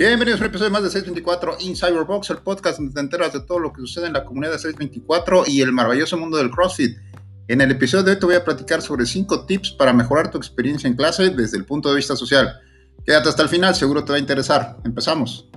Bienvenidos a un episodio más de 624 in Cyberbox, el podcast donde te enteras de todo lo que sucede en la comunidad de 624 y el maravilloso mundo del CrossFit. En el episodio de hoy te voy a platicar sobre 5 tips para mejorar tu experiencia en clase desde el punto de vista social. Quédate hasta el final, seguro te va a interesar. Empezamos.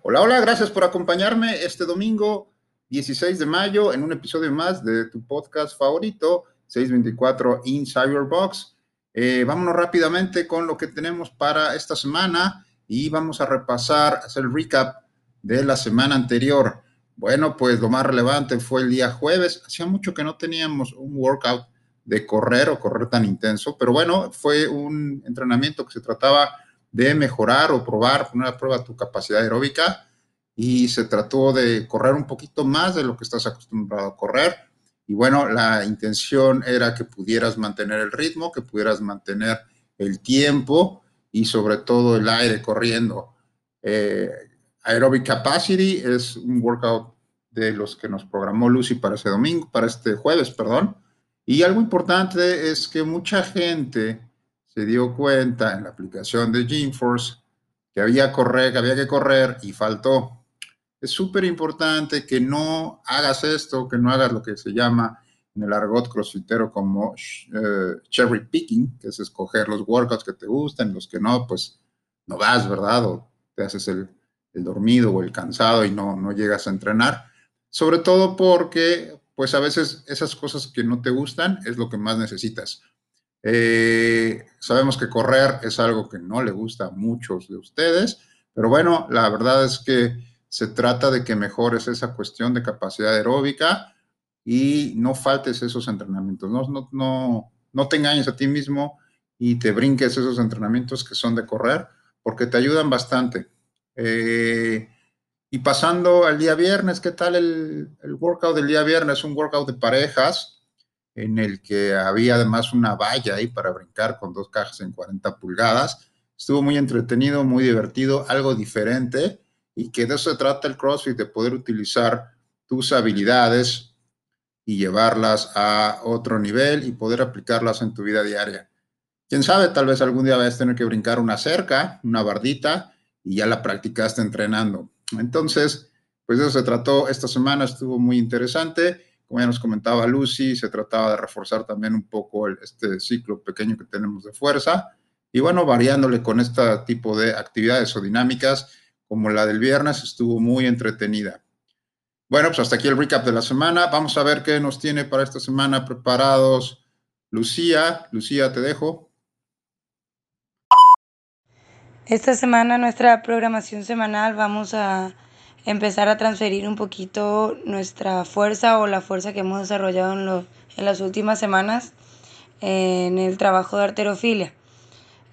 Hola, hola, gracias por acompañarme este domingo 16 de mayo en un episodio más de tu podcast favorito, 624 in Cyberbox. Eh, vámonos rápidamente con lo que tenemos para esta semana y vamos a repasar, hacer el recap de la semana anterior. Bueno, pues lo más relevante fue el día jueves. Hacía mucho que no teníamos un workout de correr o correr tan intenso, pero bueno, fue un entrenamiento que se trataba de mejorar o probar, poner a prueba tu capacidad aeróbica y se trató de correr un poquito más de lo que estás acostumbrado a correr y bueno, la intención era que pudieras mantener el ritmo, que pudieras mantener el tiempo y sobre todo el aire corriendo. Eh, aerobic Capacity es un workout de los que nos programó Lucy para ese domingo, para este jueves, perdón. Y algo importante es que mucha gente se dio cuenta en la aplicación de GeForce que que había que correr y faltó es súper importante que no hagas esto, que no hagas lo que se llama en el argot crossfitero como eh, cherry picking, que es escoger los workouts que te gustan, los que no, pues no vas, ¿verdad? O te haces el, dormido o el cansado y no, no llegas a entrenar. Sobre todo porque, pues a veces esas cosas que no te gustan es lo que más necesitas. Eh, sabemos que correr es algo que no le gusta a muchos de ustedes, pero bueno, la verdad es que se trata de que mejores esa cuestión de capacidad aeróbica y no faltes esos entrenamientos. No, no, no, no te engañes a ti mismo y te brinques esos entrenamientos que son de correr, porque te ayudan bastante. Eh, y pasando al día viernes, ¿qué tal el, el, workout del día viernes? Un workout de parejas en el que había además una valla ahí para brincar con dos cajas en 40 pulgadas. Estuvo muy entretenido, muy divertido, algo diferente y que de eso se trata el CrossFit, de poder utilizar tus habilidades y llevarlas a otro nivel y poder aplicarlas en tu vida diaria. Quién sabe, tal vez algún día vayas a tener que brincar una cerca, una bardita, y ya la practicaste entrenando. Entonces, pues de eso se trató esta semana, estuvo muy interesante. Como ya nos comentaba Lucy, se trataba de reforzar también un poco este ciclo pequeño que tenemos de fuerza. Y bueno, variándole con este tipo de actividades o dinámicas como la del viernes, estuvo muy entretenida. Bueno, pues hasta aquí el recap de la semana. Vamos a ver qué nos tiene para esta semana preparados Lucía. Lucía, te dejo. Esta semana, nuestra programación semanal, vamos a empezar a transferir un poquito nuestra fuerza o la fuerza que hemos desarrollado en, en las últimas semanas en el trabajo de arterofilia.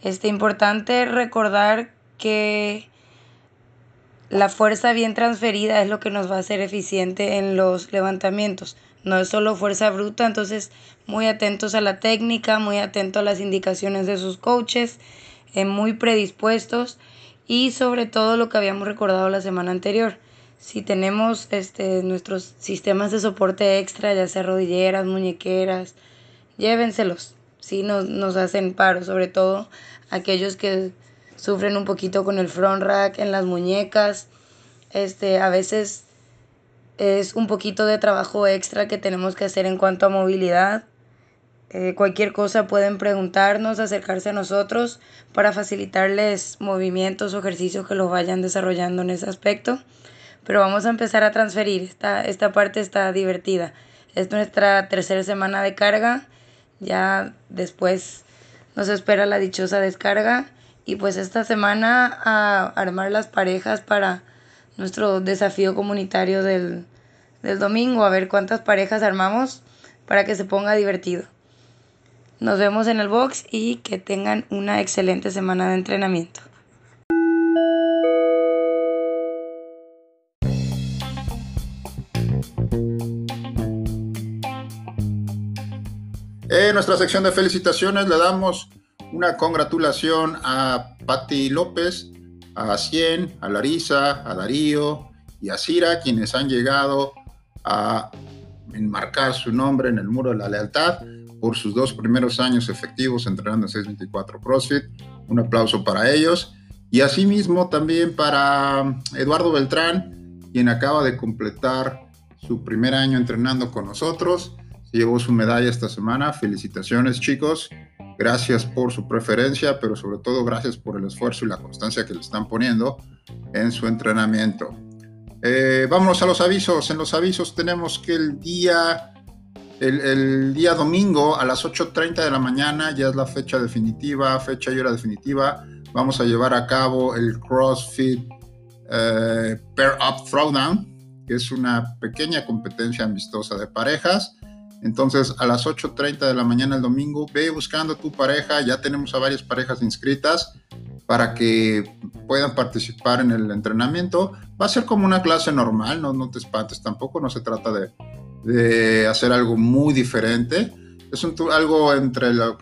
Es este, importante recordar que la fuerza bien transferida es lo que nos va a hacer eficiente en los levantamientos. No es solo fuerza bruta, entonces muy atentos a la técnica, muy atentos a las indicaciones de sus coaches, eh, muy predispuestos y sobre todo lo que habíamos recordado la semana anterior. Si tenemos este, nuestros sistemas de soporte extra, ya sea rodilleras, muñequeras, llévenselos. Si nos, nos hacen paro, sobre todo aquellos que sufren un poquito con el front rack en las muñecas. Este, a veces es un poquito de trabajo extra que tenemos que hacer en cuanto a movilidad. Eh, cualquier cosa pueden preguntarnos, acercarse a nosotros para facilitarles movimientos o ejercicios que los vayan desarrollando en ese aspecto. Pero vamos a empezar a transferir. Esta, esta parte está divertida. Es nuestra tercera semana de carga. Ya después nos espera la dichosa descarga y pues esta semana a armar las parejas para nuestro desafío comunitario del, del domingo, a ver cuántas parejas armamos para que se ponga divertido. Nos vemos en el box y que tengan una excelente semana de entrenamiento. En nuestra sección de felicitaciones le damos una congratulación a Patti López, a Cien, a Larisa, a Darío y a Cira, quienes han llegado a enmarcar su nombre en el muro de la lealtad por sus dos primeros años efectivos entrenando en 624 CrossFit. Un aplauso para ellos. Y asimismo también para Eduardo Beltrán, quien acaba de completar su primer año entrenando con nosotros. Llevó su medalla esta semana. Felicitaciones chicos. Gracias por su preferencia, pero sobre todo gracias por el esfuerzo y la constancia que le están poniendo en su entrenamiento. Eh, vámonos a los avisos. En los avisos tenemos que el día, el, día domingo a las 8.30 de la mañana, ya es la fecha definitiva, fecha y hora definitiva, vamos a llevar a cabo el CrossFit eh, Pair Up Throwdown, que es una pequeña competencia amistosa de parejas. Entonces, a las 8.30 de la mañana el domingo, ve buscando tu pareja. Ya tenemos a varias parejas inscritas para que puedan participar en el entrenamiento. Va a ser como una clase normal, no, no te espantes tampoco, no se trata de, de hacer algo muy diferente. Es algo entre la,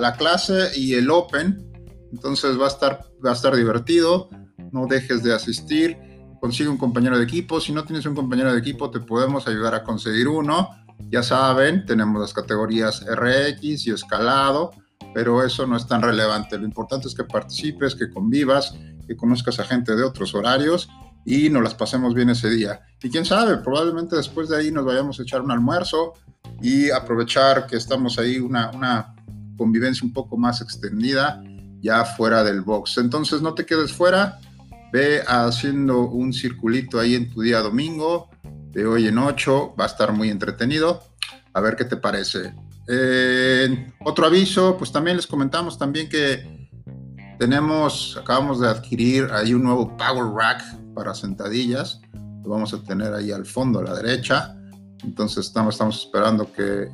la, clase y el Open, entonces va a, estar, va a estar divertido, no dejes de asistir, consigue un compañero de equipo, si no tienes un compañero de equipo te podemos ayudar a conseguir uno, ya saben, tenemos las categorías RX y escalado, pero eso no es tan relevante. Lo importante es que participes, que convivas, que conozcas a gente de otros horarios y nos las pasemos bien ese día. Y quién sabe, probablemente después de ahí nos vayamos a echar un almuerzo y aprovechar que estamos ahí una, convivencia un poco más extendida ya fuera del box. Entonces no te quedes fuera, ve haciendo un circulito ahí en tu día domingo, de hoy en 8, va a estar muy entretenido. A ver qué te parece. Otro aviso, pues también les comentamos también que tenemos, acabamos de adquirir ahí un nuevo Power Rack para sentadillas. Lo vamos a tener ahí al fondo a la derecha. Entonces estamos, estamos esperando que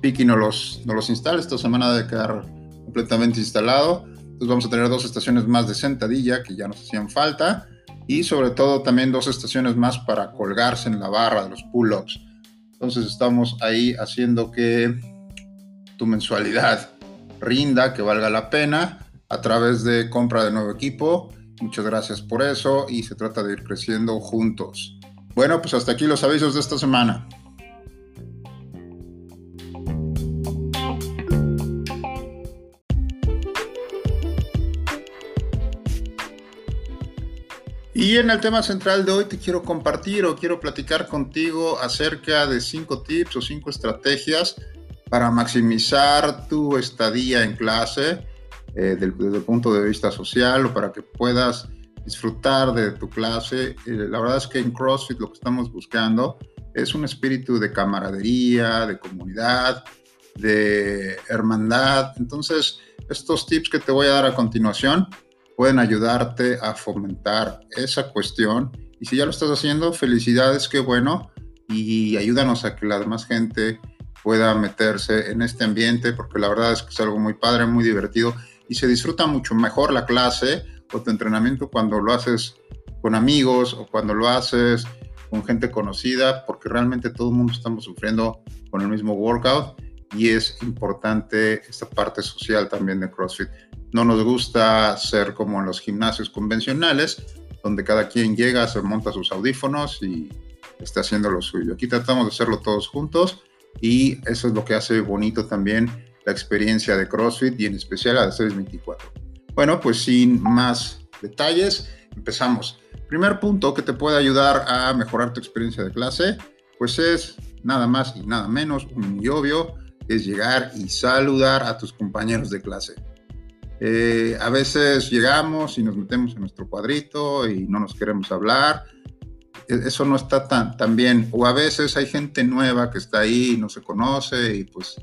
Piki nos los, nos los instale. Esta semana de quedar completamente instalado. Entonces vamos a tener dos estaciones más de sentadilla que ya nos hacían falta y sobre todo también dos estaciones más para colgarse en la barra de los pull-ups. Entonces estamos ahí haciendo que tu mensualidad rinda, que valga la pena a través de compra de nuevo equipo. Muchas gracias por eso y se trata de ir creciendo juntos. Bueno, pues hasta aquí los avisos de esta semana. Y en el tema central de hoy te quiero compartir o quiero platicar contigo acerca de cinco tips o cinco estrategias para maximizar tu estadía en clase eh, desde el punto de vista social o para que puedas disfrutar de tu clase. Eh, la verdad es que en CrossFit lo que estamos buscando es un espíritu de camaradería, de comunidad, de hermandad. Entonces, estos tips que te voy a dar a continuación pueden ayudarte a fomentar esa cuestión. Y si ya lo estás haciendo, felicidades, qué bueno. Y ayúdanos a que la demás gente pueda meterse en este ambiente, porque la verdad es que es algo muy padre, muy divertido y se disfruta mucho mejor la clase o tu entrenamiento cuando lo haces con amigos o cuando lo haces con gente conocida, porque realmente todo el mundo estamos sufriendo con el mismo workout y es importante esta parte social también de CrossFit. No nos gusta ser como en los gimnasios convencionales, donde cada quien llega, se monta sus audífonos y está haciendo lo suyo. Aquí tratamos de hacerlo todos juntos y eso es lo que hace bonito también la experiencia de CrossFit y en especial a de 624. Bueno, pues sin más detalles, empezamos. Primer punto que te puede ayudar a mejorar tu experiencia de clase, pues es nada más y nada menos, muy obvio, es llegar y saludar a tus compañeros de clase. Eh, a veces llegamos y nos metemos en nuestro cuadrito y no nos queremos hablar. E, eso no está tan, tan bien. O a veces hay gente nueva que está ahí y no se conoce y pues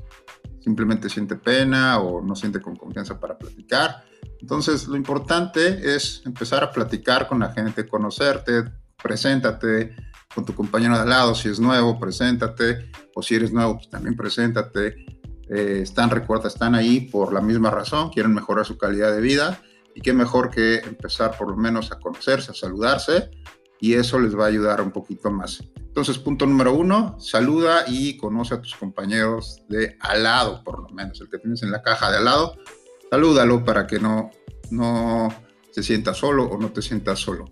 simplemente siente pena o no siente con confianza para platicar. Entonces, lo importante es empezar a platicar con la gente, conocerte, preséntate con tu compañero de al lado, si es nuevo, preséntate, o si eres nuevo, pues también preséntate eh, están, recuerda, están ahí por la misma razón, quieren mejorar su calidad de vida y qué mejor que empezar por lo menos a conocerse, a saludarse y eso les va a ayudar un poquito más. Entonces, punto número uno, saluda y conoce a tus compañeros de al lado, por lo menos, el que tienes en la caja de al lado, salúdalo para que no, no se sienta solo o no te sientas solo.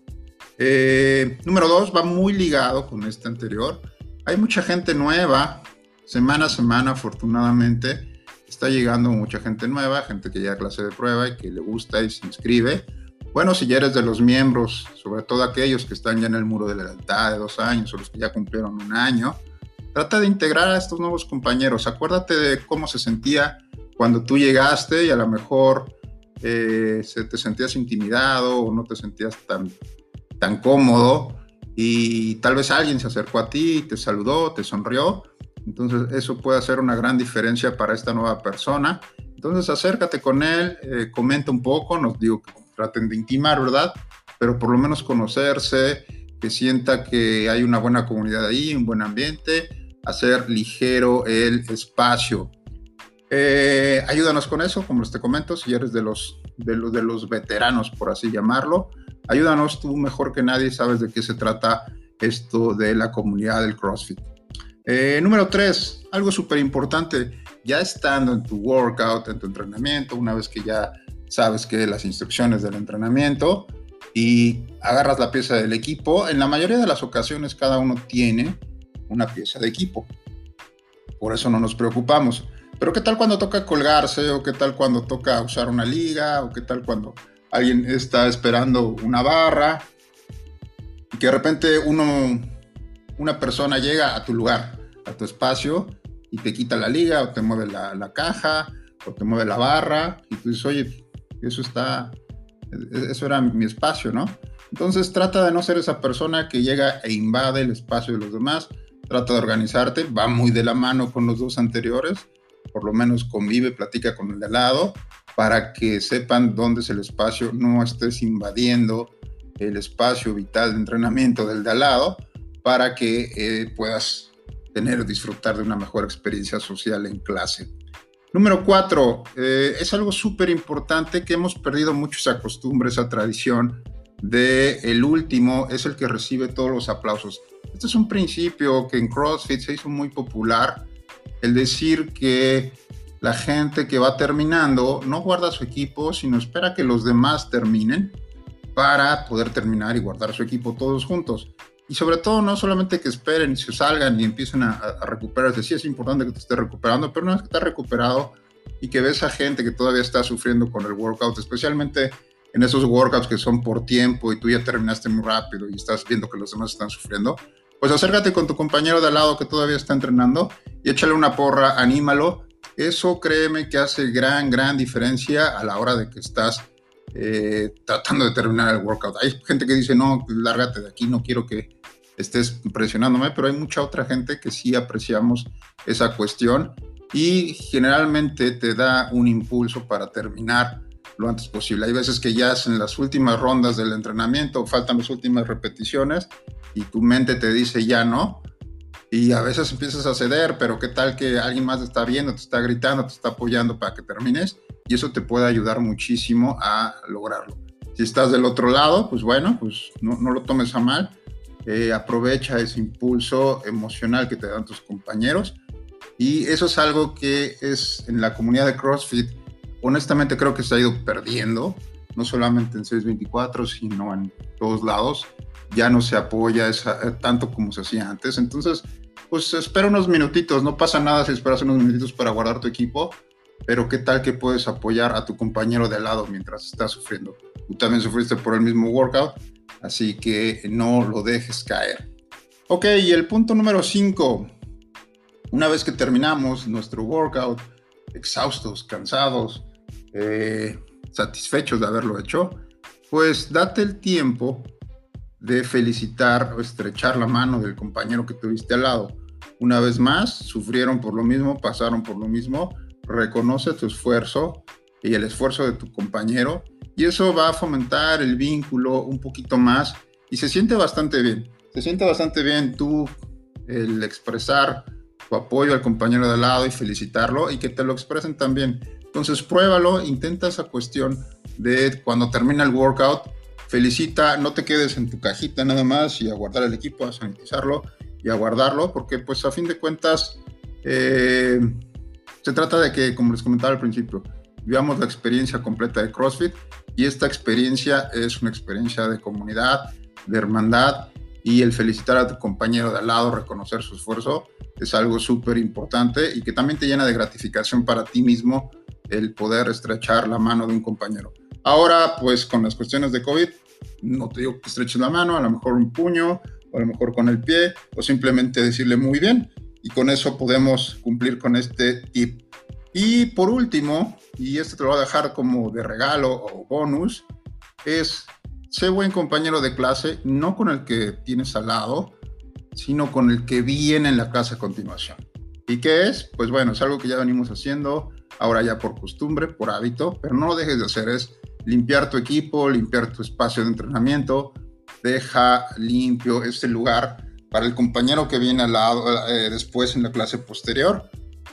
Eh, número dos, va muy ligado con este anterior. Hay mucha gente nueva semana a semana, afortunadamente, está llegando mucha gente nueva, gente que llega a clase de prueba y que le gusta y se inscribe. Bueno, si ya eres de los miembros, sobre todo aquellos que están ya en el muro de la lealtad de dos años o los que ya cumplieron un año, trata de integrar a estos nuevos compañeros. Acuérdate de cómo se sentía cuando tú llegaste y a lo mejor eh, se, te sentías intimidado o no te sentías tan, tan cómodo y tal vez alguien se acercó a ti, te saludó, te sonrió. Entonces eso puede hacer una gran diferencia para esta nueva persona. Entonces acércate con él, eh, comenta un poco, nos digo traten de intimar, ¿verdad? Pero por lo menos conocerse, que sienta que hay una buena comunidad ahí, un buen ambiente, hacer ligero el espacio. Eh, ayúdanos con eso, como les te comento, si eres de los, de, los, de los veteranos, por así llamarlo. Ayúdanos, tú mejor que nadie sabes de qué se trata esto de la comunidad del CrossFit. Eh, número tres, algo súper importante, ya estando en tu workout, en tu entrenamiento, una vez que ya sabes que las instrucciones del entrenamiento y agarras la pieza del equipo, en la mayoría de las ocasiones cada uno tiene una pieza de equipo. Por eso no nos preocupamos. Pero ¿qué tal cuando toca colgarse? ¿O qué tal cuando toca usar una liga? ¿O qué tal cuando alguien está esperando una barra? Y que de repente uno, una persona llega a tu lugar, a tu espacio, y te quita la liga, o te mueve la, caja, o te mueve la barra, y tú dices, oye, eso está, eso era mi espacio, ¿no? Entonces trata de no ser esa persona que llega e invade el espacio de los demás, trata de organizarte, va muy de la mano con los dos anteriores, por lo menos convive, platica con el de al lado, para que sepan dónde es el espacio, no estés invadiendo el espacio vital de entrenamiento del de al lado, para que eh, puedas tener, disfrutar de una mejor experiencia social en clase. Número cuatro, eh, es algo súper importante que hemos perdido mucho esa costumbre, esa tradición de el último es el que recibe todos los aplausos. Este es un principio que en CrossFit se hizo muy popular, el decir que la gente que va terminando no guarda su equipo, sino espera que los demás terminen para poder terminar y guardar su equipo todos juntos. Y sobre todo, no solamente que esperen y se salgan y empiecen a, a recuperarse. Sí es importante que te estés recuperando, pero una vez que estás recuperado y que ves a gente que todavía está sufriendo con el workout, especialmente en esos workouts que son por tiempo y tú ya terminaste muy rápido y estás viendo que los demás están sufriendo, pues acércate con tu compañero de al lado que todavía está entrenando y échale una porra, anímalo. Eso créeme que hace gran, gran diferencia a la hora de que estás eh, tratando de terminar el workout. Hay gente que dice, no, lárgate de aquí, no quiero que estés presionándome, pero hay mucha otra gente que sí apreciamos esa cuestión y generalmente te da un impulso para terminar lo antes posible. Hay veces que ya en las últimas rondas del entrenamiento, faltan las últimas repeticiones y tu mente te dice ya no. Y a veces empiezas a ceder, pero qué tal que alguien más te está viendo, te está gritando, te está apoyando para que termines y eso te puede ayudar muchísimo a lograrlo. Si estás del otro lado, pues bueno, pues no lo tomes a mal, aprovecha ese impulso emocional que te dan tus compañeros. Y eso es algo que es en la comunidad de CrossFit, honestamente creo que se ha ido perdiendo, no solamente en 624, sino en todos lados, ya no se apoya eh, tanto como se hacía antes, entonces pues espera unos minutitos, no pasa nada si esperas unos minutitos para guardar tu equipo, pero qué tal que puedes apoyar a tu compañero de lado mientras está sufriendo. Tú también sufriste por el mismo workout, así que no lo dejes caer. Ok, y el punto número 5. Una vez que terminamos nuestro workout, exhaustos, cansados, eh, satisfechos de haberlo hecho, pues date el tiempo de felicitar o estrechar la mano del compañero que tuviste al lado. Una vez más, sufrieron por lo mismo, pasaron por lo mismo, reconoce tu esfuerzo y el esfuerzo de tu compañero y eso va a fomentar el vínculo un poquito más y se siente bastante bien. Se siente bastante bien tú el expresar tu apoyo al compañero de lado y felicitarlo y que te lo expresen también. Entonces pruébalo, intenta esa cuestión de cuando termina el workout, felicita, no te quedes en tu cajita nada más y a guardar el equipo, a sanitizarlo y a guardarlo, porque pues a fin de cuentas eh, se trata de que, como les comentaba al principio, vivamos la experiencia completa de CrossFit y esta experiencia es una experiencia de comunidad, de hermandad y el felicitar a tu compañero de al lado, reconocer su esfuerzo, es algo súper importante y que también te llena de gratificación para ti mismo el poder estrechar la mano de un compañero. Ahora, pues con las cuestiones de COVID, no te digo que estreches la mano, a lo mejor un puño, o a lo mejor con el pie, o simplemente decirle muy bien, y con eso podemos cumplir con este tip. Y por último, y este te lo voy a dejar como de regalo o bonus, es sé buen compañero de clase, no con el que tienes al lado, sino con el que viene en la clase a continuación. ¿Y qué es? Pues bueno, es algo que ya venimos haciendo, ahora ya por costumbre, por hábito, pero no lo dejes de hacer, es limpiar tu equipo, limpiar tu espacio de entrenamiento, deja limpio este lugar para el compañero que viene al lado eh, después en la clase posterior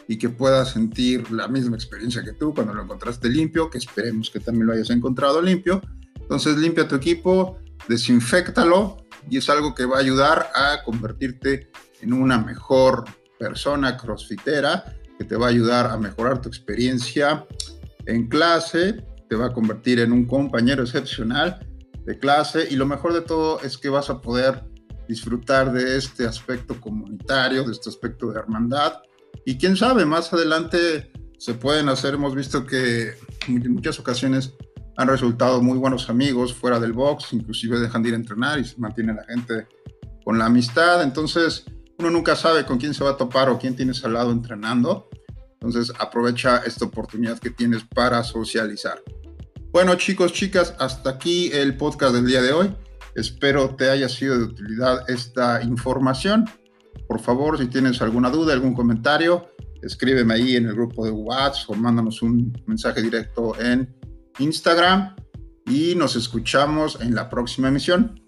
y que pueda sentir la misma experiencia que tú cuando lo encontraste limpio, que esperemos que también lo hayas encontrado limpio. Entonces limpia tu equipo, desinfectalo y es algo que va a ayudar a convertirte en una mejor persona crossfitera, que te va a ayudar a mejorar tu experiencia en clase, te va a convertir en un compañero excepcional de clase y lo mejor de todo es que vas a poder disfrutar de este aspecto comunitario, de este aspecto de hermandad y quién sabe, más adelante se pueden hacer, hemos visto que en muchas ocasiones han resultado muy buenos amigos fuera del box, inclusive dejan de ir a entrenar y se mantiene la gente con la amistad. Entonces, uno nunca sabe con quién se va a topar o quién tienes al lado entrenando. Entonces, aprovecha esta oportunidad que tienes para socializar. Bueno, chicos, chicas, hasta aquí el podcast del día de hoy. Espero te haya sido de utilidad esta información. Por favor, si tienes alguna duda, algún comentario, escríbeme ahí en el grupo de WhatsApp o mándanos un mensaje directo en Instagram y nos escuchamos en la próxima emisión.